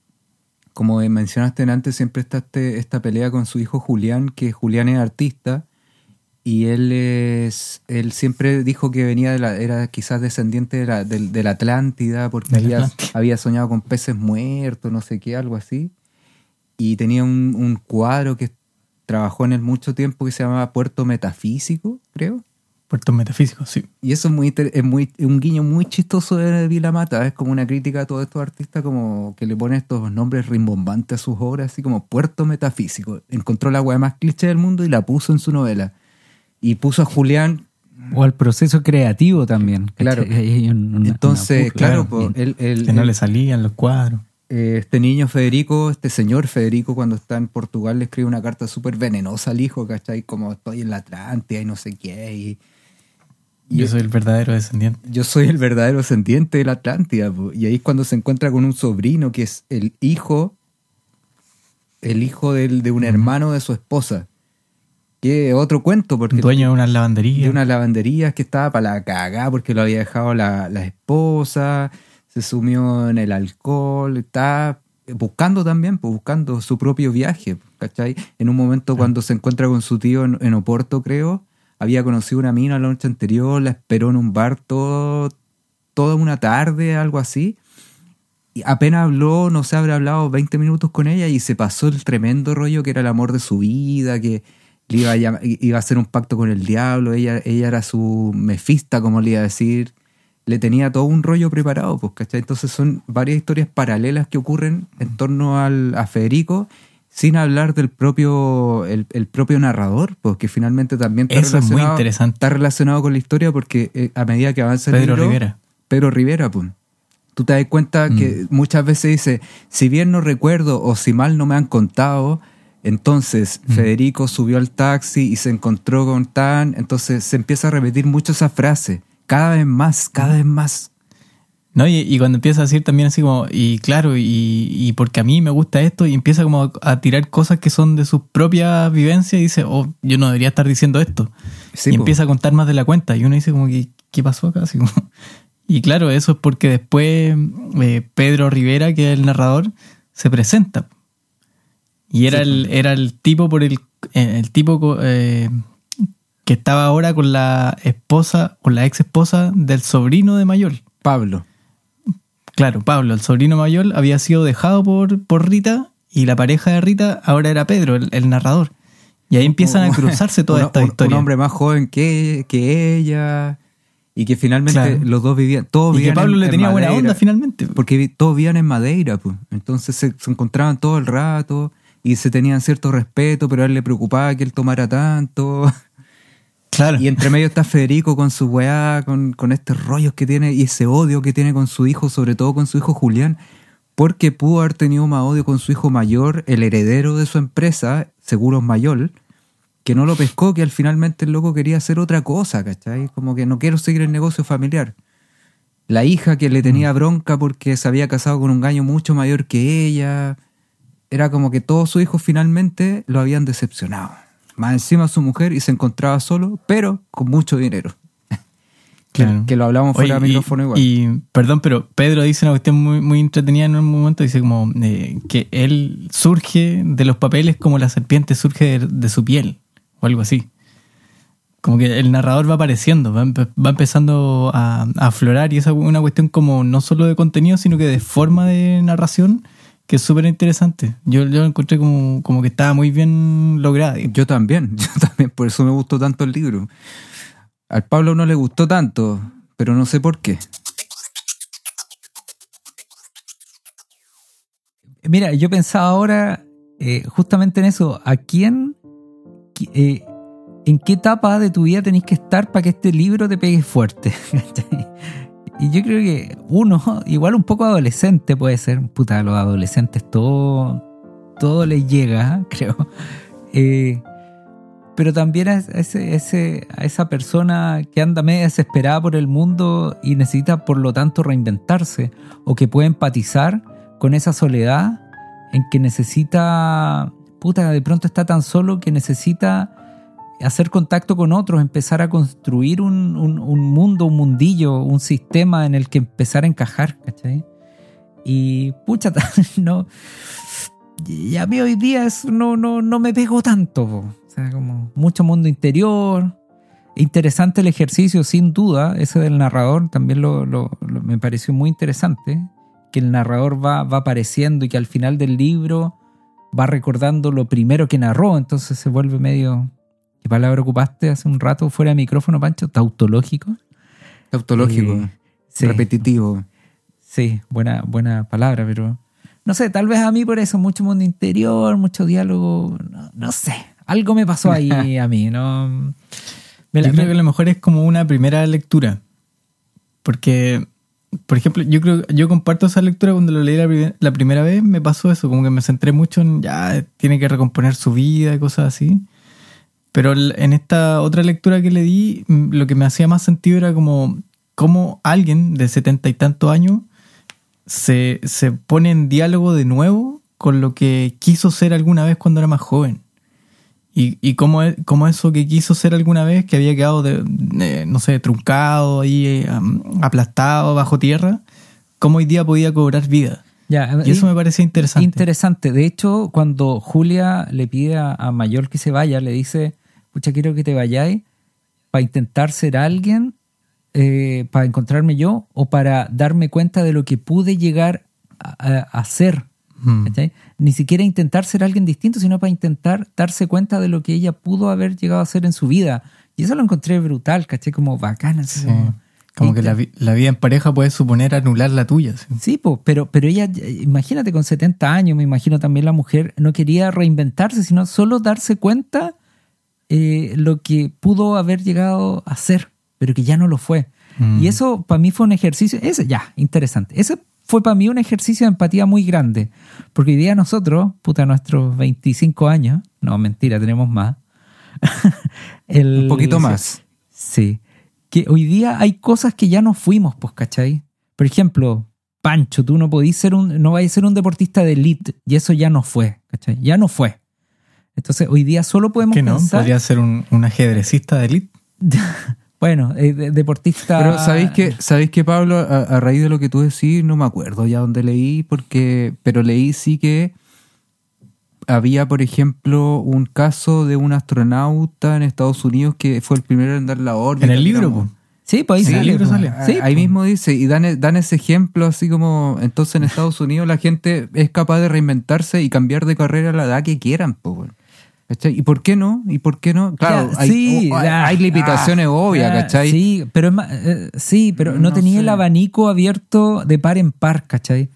como mencionaste antes, siempre está este- esta pelea con su hijo Julián, que Julián es artista y él es él siempre dijo que venía de la era quizás descendiente de la, del- de la Atlántida porque De había, Atlántida. había soñado con peces muertos no sé qué algo así y tenía un, un cuadro que trabajó en él mucho tiempo que se llamaba Puerto Metafísico creo Puertos metafísicos, sí. y eso es muy es muy un guiño muy chistoso de Vilamata, es como una crítica a todos estos artistas como que le ponen estos nombres rimbombantes a sus obras, así como Puerto Metafísico. Encontró la weá más cliché del mundo y la puso en su novela. Y puso a Julián, O al proceso creativo también. Claro. Una- entonces, una- claro, él- él- Que no él- le salían los cuadros. Eh, este niño Federico, este señor Federico, cuando está en Portugal, le escribe una carta súper venenosa al hijo, ¿cachai? Como estoy en la Atlántida y no sé qué. Y, y- Yo soy el verdadero descendiente. yo soy el verdadero ascendiente de la Atlántida. po. Y ahí es cuando se encuentra con un sobrino que es el hijo el hijo del- de un hermano de su esposa. Que otro cuento, porque Dueño de una lavandería. de una lavandería que estaba para la cagada porque lo había dejado la, la esposa, se sumió en el alcohol, está buscando también, pues buscando su propio viaje, ¿cachai? En un momento cuando se encuentra con su tío en, en Oporto, creo, había conocido una mina la noche anterior, la esperó en un bar todo, toda una tarde, algo así. Y apenas habló, no sé, habrá hablado 20 minutos con ella y se pasó el tremendo rollo que era el amor de su vida, que le iba a, llam- iba a hacer un pacto con el diablo, ella, ella era su mefista, como le iba a decir. Le tenía todo un rollo preparado, pues, ¿cachai? Entonces son varias historias paralelas que ocurren en torno al, a Federico, sin hablar del propio, el, el propio narrador, porque finalmente también está Eso es muy relacionado, interesante. está relacionado con la historia porque eh, a medida que avanza el Pedro libro, Rivera. Pedro Rivera, pues. Tú te das cuenta que muchas veces dice, si bien no recuerdo o si mal no me han contado, entonces Federico subió al taxi y se encontró con Tan, entonces se empieza a repetir mucho esa frase, cada vez más, cada vez más. ¿No? Y, y cuando empieza a decir también así como, y claro, y, y porque a mí me gusta esto, y empieza como a tirar cosas que son de sus propias vivencias y dice, oh, yo no debería estar diciendo esto. Sí, y po. empieza a contar más de la cuenta. Y uno dice como, ¿qué, qué pasó acá? Así como- y claro, eso es porque después eh, Pedro Rivera, que es el narrador, se presenta. Y era, Sí, el, era el tipo por el, eh, el tipo eh, que estaba ahora con la esposa, con la ex esposa del sobrino de Mayor. Pablo. Claro, Pablo, el sobrino mayor, había sido dejado por, por Rita y la pareja de Rita ahora era Pedro, el, el narrador. Y ahí empiezan a cruzarse toda esta un, historia. Un hombre más joven que, que ella y que finalmente Claro. los dos vivían, todos y que vivían Pablo en- le en tenía buena Madeira. onda finalmente. Porque vi- todos vivían en Madeira, pues. Entonces se, se encontraban todo el rato y se tenían cierto respeto, pero a él le preocupaba que él tomara tanto. Claro. Y entre medio está Federico con su weá, con, con estos rollos que tiene y ese odio que tiene con su hijo, sobre todo con su hijo Julián, porque pudo haber tenido más odio con su hijo mayor, el heredero de su empresa, Seguros Mayor, que no lo pescó, que al finalmente el loco quería hacer otra cosa, ¿cachai? Como que no quiero seguir el negocio familiar. La hija que le tenía bronca porque se había casado con un gallo mucho mayor que ella. Era como que todos sus hijos finalmente lo habían decepcionado. Más encima su mujer y se encontraba solo, pero con mucho dinero. Que- Claro. Que, lo hablamos fuera Oye, de y- micrófono igual. Y, perdón, pero Pedro dice una cuestión muy, muy entretenida en un momento. Dice como eh, que él surge de los papeles como la serpiente surge de, de su piel o algo así. Como que el narrador va apareciendo, va, va empezando a, a aflorar y es una cuestión como no solo de contenido, sino que de forma de narración que es súper interesante. Yo, yo lo encontré como, como que estaba muy bien lograda. digamos. Yo también, yo también, por eso me gustó tanto el libro. Al Pablo no le gustó tanto, pero no sé por qué. Mira, yo pensaba ahora eh, justamente en eso. ¿A quién, qui- eh, en qué etapa de tu vida tenés que estar para que este libro te pegue fuerte? Y yo creo que uno, igual un poco adolescente puede ser. Puta, a los adolescentes todo, todo les llega, creo. Eh, pero también a, ese- a esa persona que anda medio desesperada por el mundo y necesita por lo tanto reinventarse o que puede empatizar con esa soledad en que necesita, puta, de pronto está tan solo que necesita hacer contacto con otros, empezar a construir un, un- un mundo, un mundillo, un sistema en el que empezar a encajar, ¿cachai? Y pucha, no. Y a mí hoy día eso no, no, no me pegó tanto. O sea, como mucho mundo interior. Interesante el ejercicio, sin duda. Ese del narrador también lo- lo- me pareció muy interesante. Que el narrador va, va apareciendo y que al final del libro va recordando lo primero que narró. Entonces se vuelve medio. ¿Qué palabra ocupaste hace un rato fuera de micrófono, Pancho? ¿Tautológico? Tautológico, Eh, sí. repetitivo. Sí, buena, buena palabra, pero no sé, tal vez a mí por eso, mucho mundo interior, mucho diálogo, no, no sé, algo me pasó ahí a mí, ¿no? Me la- yo creo que a lo mejor es como una primera lectura. Porque, por ejemplo, yo creo yo comparto esa lectura cuando lo leí la, la primera vez, me pasó eso, como que me centré mucho en ya tiene que recomponer su vida y cosas así. Pero en esta otra lectura que le di, lo que me hacía más sentido era como cómo alguien de setenta y tantos años se, se pone en diálogo de nuevo con lo que quiso ser alguna vez cuando era más joven. Y, y cómo, e- cómo eso que quiso ser alguna vez, que había quedado, de, de, no sé, truncado, ahí, eh, aplastado bajo tierra, cómo hoy día podía cobrar vida. Ya, Y eso me parecía interesante. Interesante. De hecho, cuando Julia le pide a, a Mayor que se vaya, le dice, pucha, quiero que te vayáis para intentar ser alguien, eh, para encontrarme yo o para darme cuenta de lo que pude llegar a, a- a ser. Mm. ¿cachai? Ni siquiera intentar ser alguien distinto, sino para intentar darse cuenta de lo que ella pudo haber llegado a ser en su vida. Y eso lo encontré brutal, ¿cachai? Como bacana. Sí. como- Como que la, vi- la vida en pareja puede suponer anular la tuya. sí. Sí, po, pero, pero ella, imagínate con 70 años, me imagino también la mujer no quería reinventarse, sino solo darse cuenta eh, lo que pudo haber llegado a ser, pero que ya no lo fue. Mm. Y eso para mí fue un ejercicio, ese ya, interesante. Ese fue para mí un ejercicio de empatía muy grande, porque hoy día nosotros, puta, nuestros 25 años, no, mentira, tenemos más. El- Un poquito más. Sí. Que hoy día hay cosas que ya no fuimos, pues, ¿cachai? Por ejemplo, Pancho, tú no podís ser un, no vais a ser un deportista de elite, y eso ya no fue, ¿cachai? Ya no fue. Entonces, hoy día solo podemos Que no, pensar. podría ser un, un ajedrecista de élite. bueno, eh, de- deportista. Pero ¿sabéis que, ¿sabéis que Pablo, a, a raíz de lo que tú decís, no me acuerdo ya dónde leí, porque, pero leí sí que había, por ejemplo, un caso de un astronauta en Estados Unidos que fue el primero en dar la orden. En el libro. Sí, pues ahí Sí, sale. el libro pues. sale. Sí, ahí pues. mismo dice, y dan, dan ese ejemplo así como, entonces en Estados Unidos la gente es capaz de reinventarse y cambiar de carrera a la edad que quieran, weón. ¿Cachai? ¿Y por qué no? ¿Y por qué no? Claro, hay, sí, o- hay- limitaciones ah, obvias, ¿cachai? Sí, pero es más, eh, sí, pero no, No tenía el abanico abierto de par en par, ¿cachai?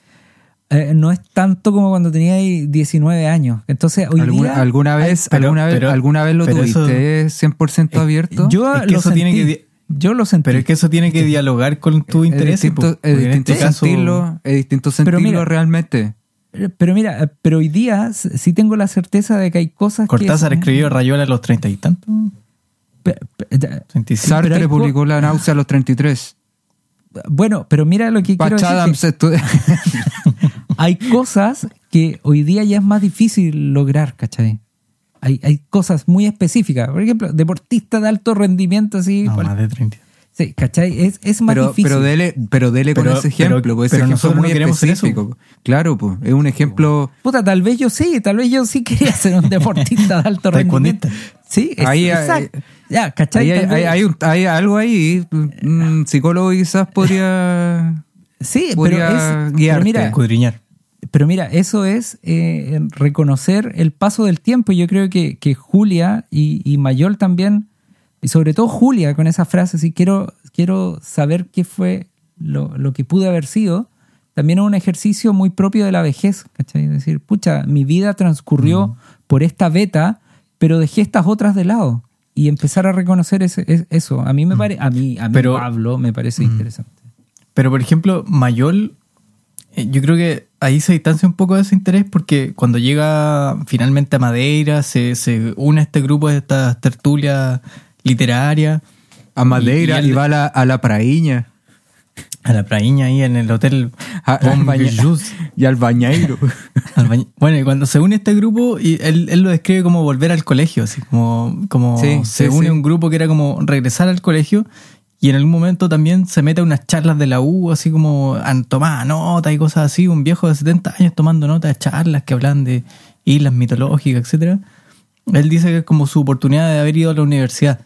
Eh, no es tanto como cuando tenía 19 años. Entonces, hoy ¿Alguna, día... alguna vez, pero- alguna vez, pero- alguna vez lo pero eso- tuviste 100% abierto? Yo Es que lo eso sentí. tiene que di- yo lo sentí. Pero es que eso tiene que dialogar con tu es interés. distinto, es porque en distinto este caso- sentirlo, es distinto Pero sentirlo mira, realmente. Eh, Pero mira, eh, pero hoy día sí tengo la certeza de que hay cosas Cortázar que... escribió Rayola a los treinta y tantos. Pe- pe- eh, 35. Sartre publicó La náusea a los 33. Bueno, pero mira lo que quiero decir. que- Adams hay cosas que hoy día ya es más difícil lograr, ¿cachai? Hay, hay cosas muy específicas. Por ejemplo, deportista de alto rendimiento, así. No, más de 30. sí, ¿cachai? Es, es más pero, difícil. pero dele, pero dele con Pero- ese ejemplo, pero- pues ese pero ejemplo nosotros es muy no específico. Claro, pues, es un ejemplo. Puta, tal vez yo sí, tal vez yo sí quería ser un deportista de alto rendimiento. Sí, es- Ahí, exacto. ya, ¿cachai? Ahí hay, hay- hay un- hay algo ahí. Un psicólogo quizás podría. sí, pero podría es. Pero guiarte. mira, Escudriñar. Pero mira, eso es eh, reconocer el paso del tiempo. Y Yo creo que, que Julia y, y Mayol también, y sobre todo Julia con esa frase, si quiero, quiero saber qué fue lo, lo que pude haber sido, también es un ejercicio muy propio de la vejez. ¿cachai? Es decir, pucha, mi vida transcurrió por esta beta, pero dejé estas otras de lado. Y empezar a reconocer ese- es- eso. A mí me parece, a mí, a mí Pero- Pablo, me parece interesante. Pero, por ejemplo, Mayol, yo creo que ahí se distancia un poco de ese interés porque cuando llega finalmente a Madeira, se, se une a este grupo de estas tertulias literarias. A Madeira Y- y, y él- va a la, a la praíña. A la praíña ahí en el hotel A- y al bañeiro. Al Bueno, y cuando se une este grupo, y él, él lo describe como volver al colegio, así como, como Sí, se sí, une sí. un grupo que era como regresar al colegio y en algún momento también se mete a unas charlas de la U, así como a tomar nota y cosas así, un viejo de 70 años tomando nota de charlas que hablan de islas mitológicas, etcétera. Él dice que es como su oportunidad de haber ido a la universidad.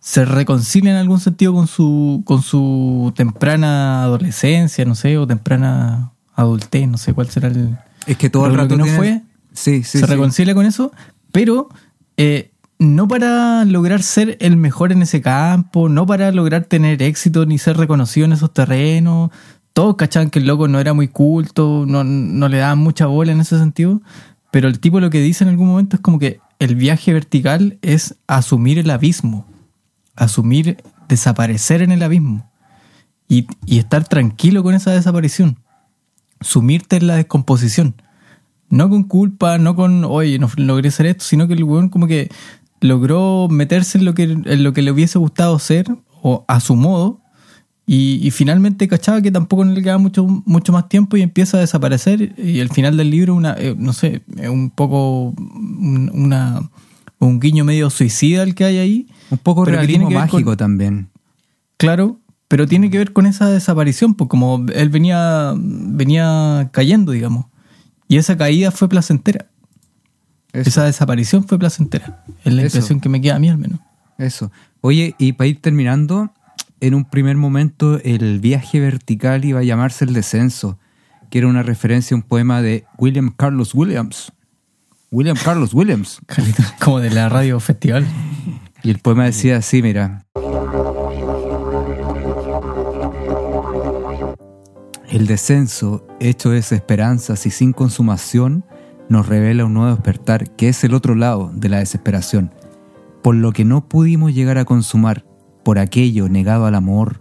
Se reconcilia en algún sentido con su, con su temprana adolescencia, no sé, o temprana adultez, no sé cuál será el, Es que todo el rato que no fue, Sí, sí, se sí. reconcilia con eso, pero eh, no para lograr ser el mejor en ese campo, no para lograr tener éxito ni ser reconocido en esos terrenos. Todos cachaban que el loco no era muy culto, no, no le daban mucha bola en ese sentido, pero el tipo lo que dice en algún momento es como que el viaje vertical es asumir el abismo, asumir desaparecer en el abismo y, y estar tranquilo con esa desaparición, sumirte en la descomposición. No con culpa, no con, oye, no logré hacer esto, sino que el weón como que logró meterse en lo que, en lo que le hubiese gustado ser, o a su modo, Y, y finalmente cachaba que tampoco le quedaba mucho, mucho más tiempo y empieza a desaparecer. Y al final del libro, una, eh, no sé, es un poco un, una, un guiño medio suicida el que hay ahí. Un poco realismo con- mágico también. Claro, pero tiene que ver con esa desaparición, pues como él venía, venía cayendo, digamos. Y esa caída fue placentera. Eso. Esa desaparición fue placentera. Es la Eso. impresión que me queda a mí al menos. Eso. Oye, y para ir terminando, en un primer momento el viaje vertical iba a llamarse El Descenso, que era una referencia a un poema de William Carlos Williams. William Carlos Williams. Como de la radio festival. Y el poema decía así, mira. El descenso, hecho de esperanzas y sin consumación, nos revela un nuevo despertar que es el otro lado de la desesperación. Por lo que no pudimos llegar a consumar, por aquello negado al amor,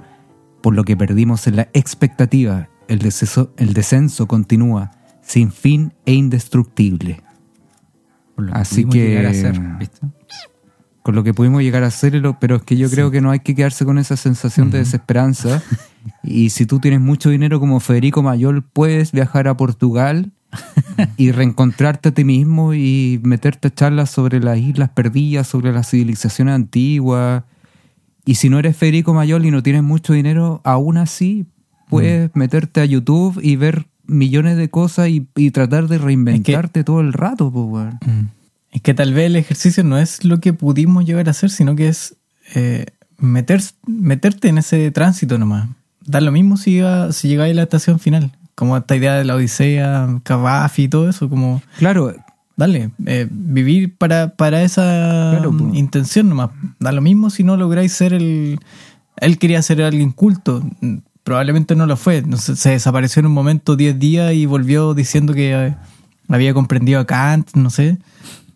por lo que perdimos en la expectativa, el descenso, el descenso continúa, sin fin e indestructible. Por lo Así pudimos que- llegar a ser, ¿viste? con lo que pudimos llegar a hacerlo, pero es que yo creo que no hay que quedarse con esa sensación de desesperanza. y si tú tienes mucho dinero como Federico Mayol, puedes viajar a Portugal y reencontrarte a ti mismo y meterte a charlas sobre las islas perdidas, sobre las civilizaciones antiguas. Y si no eres Federico Mayol y no tienes mucho dinero, aún así puedes meterte a YouTube y ver millones de cosas y, y tratar de reinventarte todo el rato, pues, weón. Es que tal vez el ejercicio no es lo que pudimos llegar a hacer, sino que es eh, meter, meterte en ese tránsito nomás. Da lo mismo si, llega, si llegáis a la estación final. Como esta idea de la Odisea, Cavafi y todo eso, como Claro, dale, eh, vivir para, para esa Claro, mm, intención nomás. Da lo mismo si no lográis ser el... Él quería ser alguien culto, probablemente no lo fue. Se desapareció en un momento 10 días y volvió diciendo que eh, había comprendido a Kant, no sé.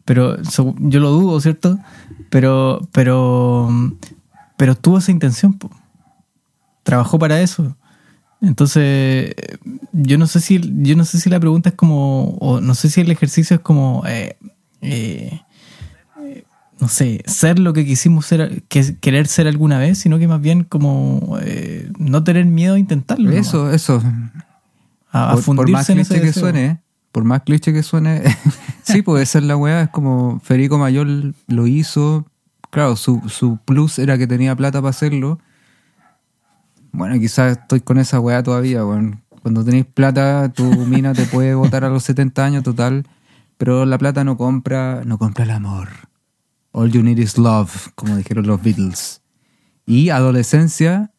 Pero yo lo dudo, ¿cierto? Pero, pero, pero tuvo esa intención, po. trabajó para eso. Entonces, yo no sé si, yo no sé si la pregunta es como, o no sé si el ejercicio es como, eh, eh, no sé, ser lo que quisimos ser, que, querer ser alguna vez, sino que más bien como eh, no tener miedo a intentarlo. nomás. eso, eso. a por, por más en cliché que deseo. suene, por más cliché que suene, sí, puede ser la weá, es como Federico Mayol lo hizo, claro, su, su plus era que tenía plata para hacerlo. Bueno, quizás estoy con esa weá todavía, weón. Cuando tenéis plata, tu mina te puede votar a los 70 años total, pero la plata no compra, no compra el amor. All you need is love, como dijeron los Beatles. Y adolescencia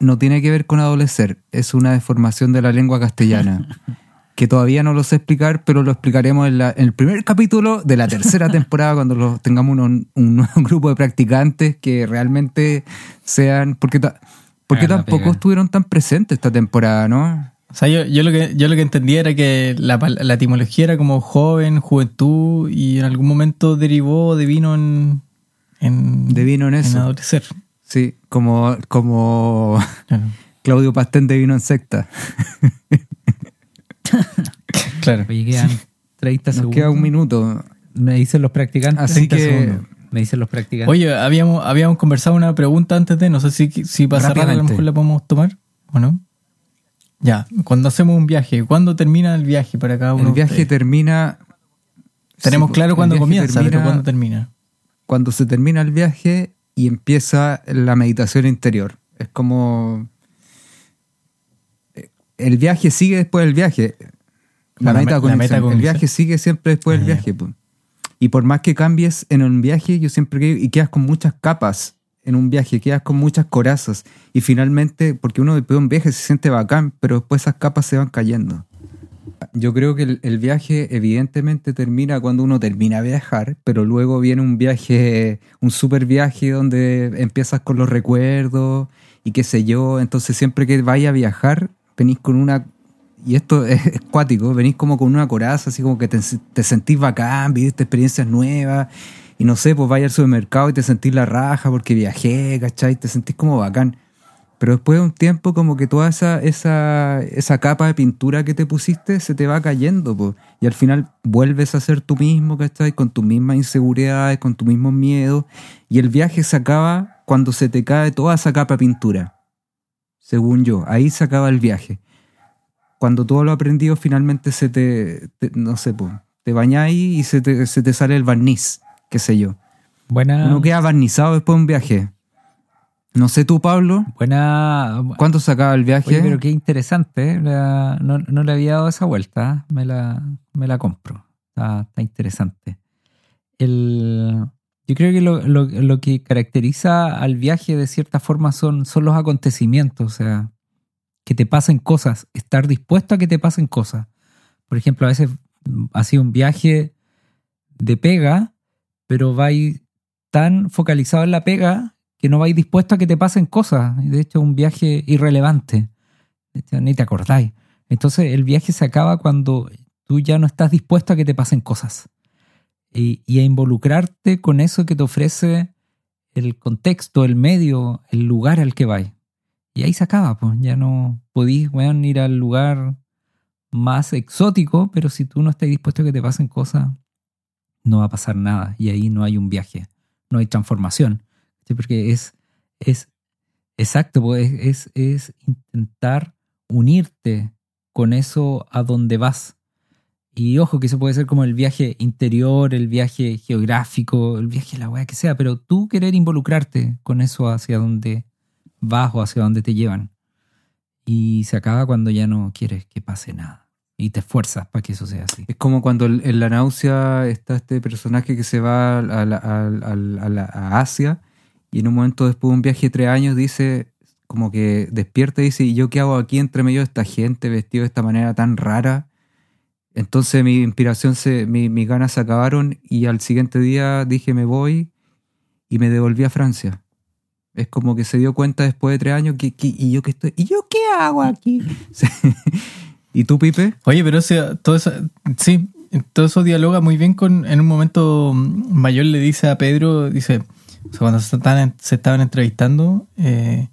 no tiene que ver con adolecer, es una deformación de la lengua castellana. que todavía no lo sé explicar, pero lo explicaremos en, la- en el primer capítulo de la tercera temporada, cuando lo- tengamos un nuevo grupo de practicantes que realmente sean. Porque, ta- porque Hagan la tampoco pega. estuvieron tan presentes esta temporada, ¿no? O sea, yo, yo lo que yo lo que entendía era que la, pal- la etimología era como joven, juventud, y en algún momento derivó de vino en, en De vino en eso. adolecer. Sí, como, como Claro. Claudio Pastén de vino en secta. claro. Oye, quedan 30 Nos segundos. queda un minuto. Me dicen los practicantes. Así 30 que- segundos. Me dicen los practicantes. Oye, habíamos, habíamos conversado una pregunta antes de, no sé si, si cerrar a lo mejor la podemos tomar o no. Ya, cuando hacemos un viaje, ¿cuándo termina el viaje para cada uno? El viaje termina. Tenemos Sí, claro cuándo comienza, pero termina ¿cuándo termina? Cuando se termina el viaje y empieza la meditación interior. Es como. El viaje sigue después del viaje. La, La me- metacognición. la El viaje sigue siempre después del viaje. po. Y por más que cambies en un viaje, yo siempre creo, y quedas con muchas capas en un viaje, quedas con muchas corazas. Y finalmente, porque uno después de un viaje se siente bacán, pero después esas capas se van cayendo. Yo creo que el, viaje evidentemente termina cuando uno termina de viajar, pero luego viene un viaje, un super viaje donde empiezas con los recuerdos y qué sé yo. Entonces siempre que vaya a viajar, venís con una... Y esto es, cuático, venís como con una coraza, así como que te, te sentís bacán, viviste experiencias nuevas. Y no sé, pues vaya al supermercado y te sentís la raja porque viajé, ¿cachai? Te sentís como bacán. Pero después de un tiempo, como que toda esa, esa, esa capa de pintura que te pusiste se te va cayendo, po. y al final vuelves a ser tú mismo, ¿cachai? Con tus mismas inseguridades, con tus mismos miedos, y el viaje se acaba cuando se te cae toda esa capa de pintura. según yo. Ahí se acaba el viaje. Cuando todo lo aprendido finalmente se te, te- no sé, po, te bañáis y se te, se te sale el barniz, qué sé yo. Buena, Uno queda barnizado después de un viaje. No sé tú, Pablo, buena. ¿cuánto se acaba el viaje? Oye, pero qué interesante. ¿eh? La- no, no le había dado esa vuelta. ¿eh? Me la, me la compro. Está, está interesante. El, yo creo que lo, lo- lo que caracteriza al viaje de cierta forma son, son los acontecimientos. O sea, que te pasen cosas. Estar dispuesto a que te pasen cosas. Por ejemplo, a veces mm, ha sido un viaje de pega, pero vais tan focalizado en la pega que no vais dispuesto a que te pasen cosas. De hecho, es un viaje irrelevante. Ni te acordáis. Entonces, el viaje se acaba cuando tú ya no estás dispuesto a que te pasen cosas. Y, y a involucrarte con eso que te ofrece el contexto, el medio, el lugar al que vais. Y ahí se acaba, pues. Ya no podís, weón, ir al lugar más exótico, pero si tú no estás dispuesto a que te pasen cosas, no va a pasar nada. Y ahí no hay un viaje, no hay transformación. ¿sí? Porque es, es exacto, pues, es, es, intentar unirte con eso a donde vas. Y ojo, que eso puede ser como el viaje interior, el viaje geográfico, el viaje la weá que sea, pero tú querer involucrarte con eso hacia donde vas o hacia donde te llevan. Y se acaba cuando ya no quieres que pase nada. Y te esfuerzas para que eso sea así. Es como cuando en la náusea está este personaje que se va a, a a Asia y en un momento después de un viaje de tres años dice, como que despierta y dice, ¿y yo qué hago aquí entre medio esta gente vestido de esta manera tan rara? Entonces mi inspiración, se, mi- mis ganas se acabaron y al siguiente día dije me voy y me devolví a Francia. Es como que se dio cuenta después de tres años que, y yo qué estoy, ¿y yo qué hago aquí? ¿Y tú, Pipe? Oye, pero todo eso, sí, todo eso dialoga muy bien con, en un momento Mayor le dice a Pedro, dice, cuando se estaban, se estaban entrevistando, eh,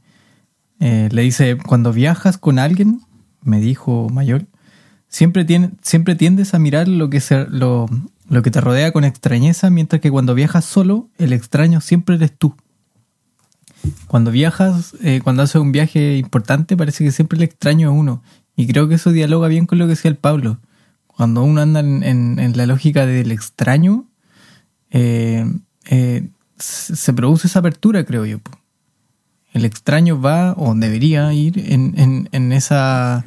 eh, le dice, cuando viajas con alguien, me dijo Mayor, siempre, tiene, siempre tiendes a mirar lo que, se, lo, lo que te rodea con extrañeza, mientras que cuando viajas solo, el extraño siempre eres tú. Cuando viajas, eh, cuando haces un viaje importante, parece que siempre el extraño es uno. Y creo que eso dialoga bien con lo que decía el Pablo. Cuando uno anda en, en- en la lógica del extraño, eh, eh, se produce esa apertura, creo yo. El extraño va o debería ir en, esa,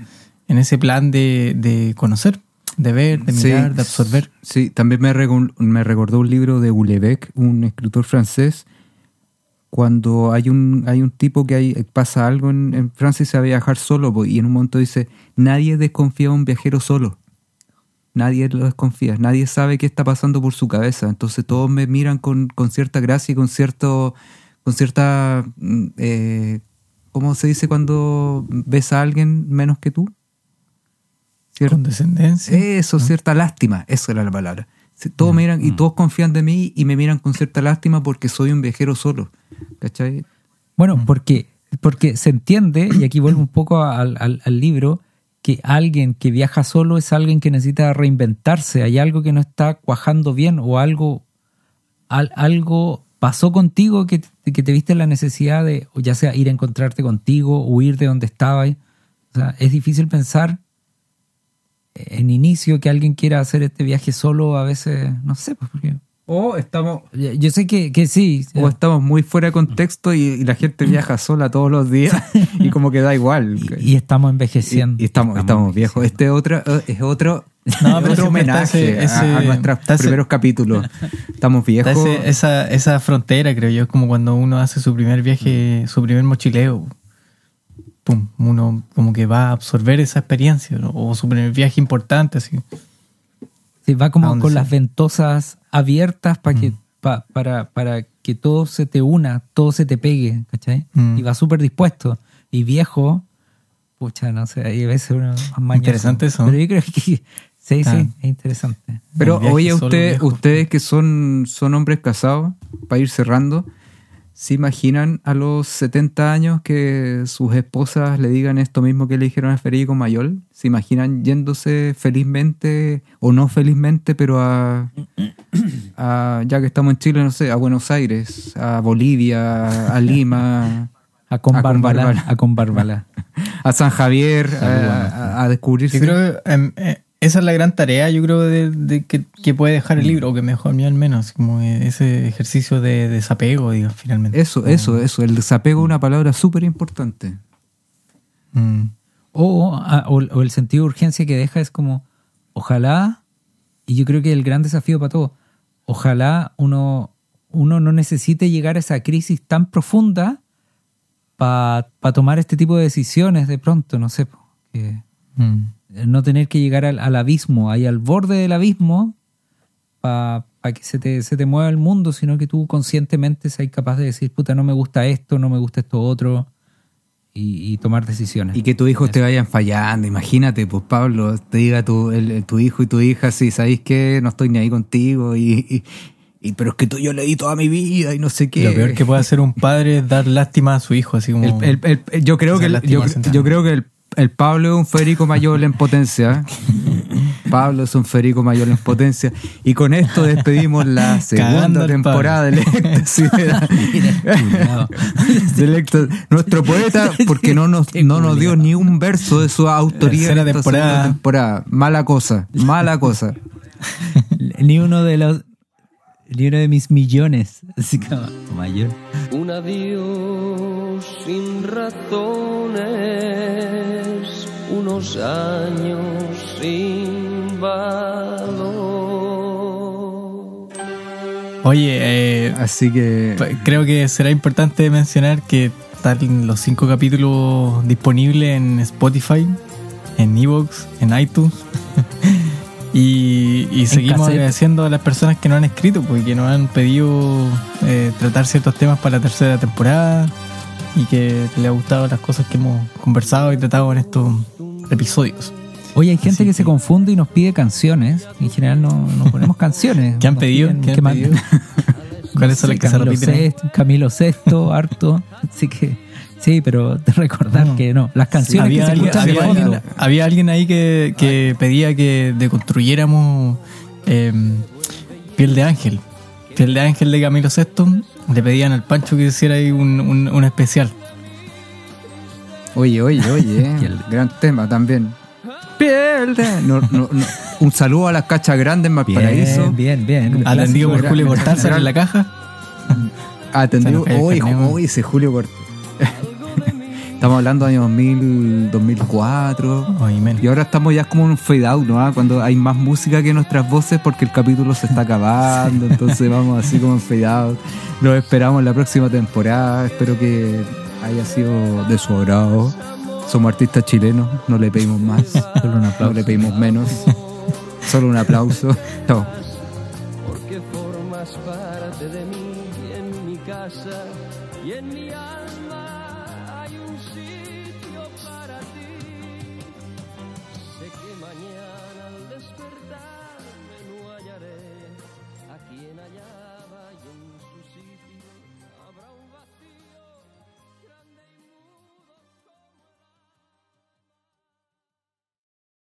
en ese plan de, de conocer, de ver, de Sí, mirar, de absorber. Sí, también me, me recordó un libro de Houellebecq, un escritor francés, cuando hay un, hay un tipo que hay, pasa algo en, en Francia y se va a viajar solo, y en un momento dice, nadie desconfía de un viajero solo. Nadie lo desconfía, nadie sabe qué está pasando por su cabeza. Entonces todos me miran con, con cierta gracia y con cierto, con cierta mm, eh, ¿cómo se dice cuando ves a alguien menos que tú? ¿Cierto? Condescendencia. Eso, cierta lástima, eso era la palabra. Todos me miran y todos confían de mí y me miran con cierta lástima porque soy un viajero solo. ¿Cachai? Bueno, porque, porque se entiende, y aquí vuelvo un poco al, al- al libro, que alguien que viaja solo es alguien que necesita reinventarse. Hay algo que no está cuajando bien o algo, al- algo pasó contigo que, que te viste la necesidad de, ya sea ir a encontrarte contigo, huir de donde estabas. O sea, es difícil pensar en inicio que alguien quiera hacer este viaje solo a veces, no sé, pues porque... O estamos, Yo sé que, que sí. o estamos muy fuera de contexto y, y la gente viaja sola todos los días y como que da igual. Y, y estamos envejeciendo. Y- y estamos, estamos viejos. Este es otro, es otro, No, pero otro homenaje ese- a- nuestros ese- primeros capítulos. Estamos viejos. esa, esa frontera, creo yo, es como cuando uno hace su primer viaje, su primer mochileo. Pum, uno como que va a absorber esa experiencia, ¿no? o su primer viaje importante, así. Sí, va ¿A como con se- las ventosas abiertas para que, Mm. pa- para, para que todo se te una, todo se te pegue, ¿cachai? Mm. Y va súper dispuesto. Y viejo, pucha, no sé, hay a veces uno más mañoso. Interesante eso. Pero yo creo que sí, sí, Ah. es interesante. Pero oye, usted, ustedes que son, son hombres casados, para ir cerrando, ¿se imaginan a los 70 años que sus esposas le digan esto mismo que le dijeron a Federico Mayol? ¿Se imaginan yéndose felizmente o no felizmente, pero a, a- ya que estamos en Chile, no sé, a Buenos Aires, a Bolivia, a Lima, A Conbarbalá. Conbarbalá. A Conbarbalá. A San Javier, a, a- a descubrirse. Yo creo que em, eh, esa es la gran tarea, yo creo, de, de que, que puede dejar el libro, o que mejor a mí al menos, como ese ejercicio de desapego, digo, finalmente. Eso, eso, eso. El desapego es una palabra súper importante. Mm. O, o- o el sentido de urgencia que deja es como, ojalá, y yo creo que el gran desafío para todos, ojalá uno, uno no necesite llegar a esa crisis tan profunda para tomar este tipo de decisiones de pronto, no sé, que Mm. No tener que llegar al, al abismo, ahí al borde del abismo, para que se te, se te mueva el mundo, sino que tú conscientemente seas capaz de decir, puta, no me gusta esto, no me gusta esto otro, y, y tomar decisiones. Y que tus hijos te vayan fallando. Imagínate, pues Pablo, te diga tu, el- tu hijo y tu hija, sí, ¿sabéis qué? No estoy ni ahí contigo y, y- y- pero es que tú yo le di toda mi vida y no sé qué. Lo peor que puede hacer un padre es dar lástima a su hijo, así como... El- el- el- el- yo creo que, yo, yo creo que el, el Pablo es un Federico Mayor en potencia. Pablo es un Federico Mayor en potencia. Y con esto despedimos la segunda temporada de Éxtasis. Nuestro poeta, porque no nos, no nos dio ni un verso de su autoría en esta temporada. segunda temporada. Mala cosa, mala cosa. ni uno de los uno de mis millones así como mayor Un adiós sin razones, unos años sin valor. Oye, eh, Así que Creo que será importante mencionar que están los cinco capítulos disponibles en Spotify, en Evox, en iTunes. y, y seguimos cassette. agradeciendo a las personas que nos han escrito, porque que nos han pedido eh, tratar ciertos temas para la tercera temporada y que les ha gustado las cosas que hemos conversado y tratado en estos episodios. oye hay gente que se confunde y nos pide canciones en general no, no ponemos canciones ¿Qué han Nos pedido? ¿Qué han pedido? ¿Cuáles son las que se Camilo repiten? Camilo Sesto harto así que sí pero de recordar que no las canciones había, que se escuchan había alguien- había alguien ahí que, que pedía que deconstruyéramos eh, Piel de Ángel. Piel de Ángel de Camilo VI. Le pedían al Pancho que hiciera ahí un, un- un especial. Oye, oye, oye, eh, gran tema también. Piel de- no, no, no. Un saludo a las cachas grandes en Valparaíso. bien bien bien Atendido por Julio Cortázar en la caja. Atendido. Carnet, hoy ese Julio Cortés. Estamos hablando de año 2000, 2004. Oye, menos. Y ahora estamos ya como en un fade out, ¿no? Ah, Cuando hay más música que nuestras voces porque el capítulo se está acabando. entonces vamos así como en fade out. Los esperamos en la próxima temporada. Espero que haya sido de su agrado. Somos artistas chilenos, no le pedimos más. Solo un aplauso. No le pedimos menos. Solo un aplauso. Chao.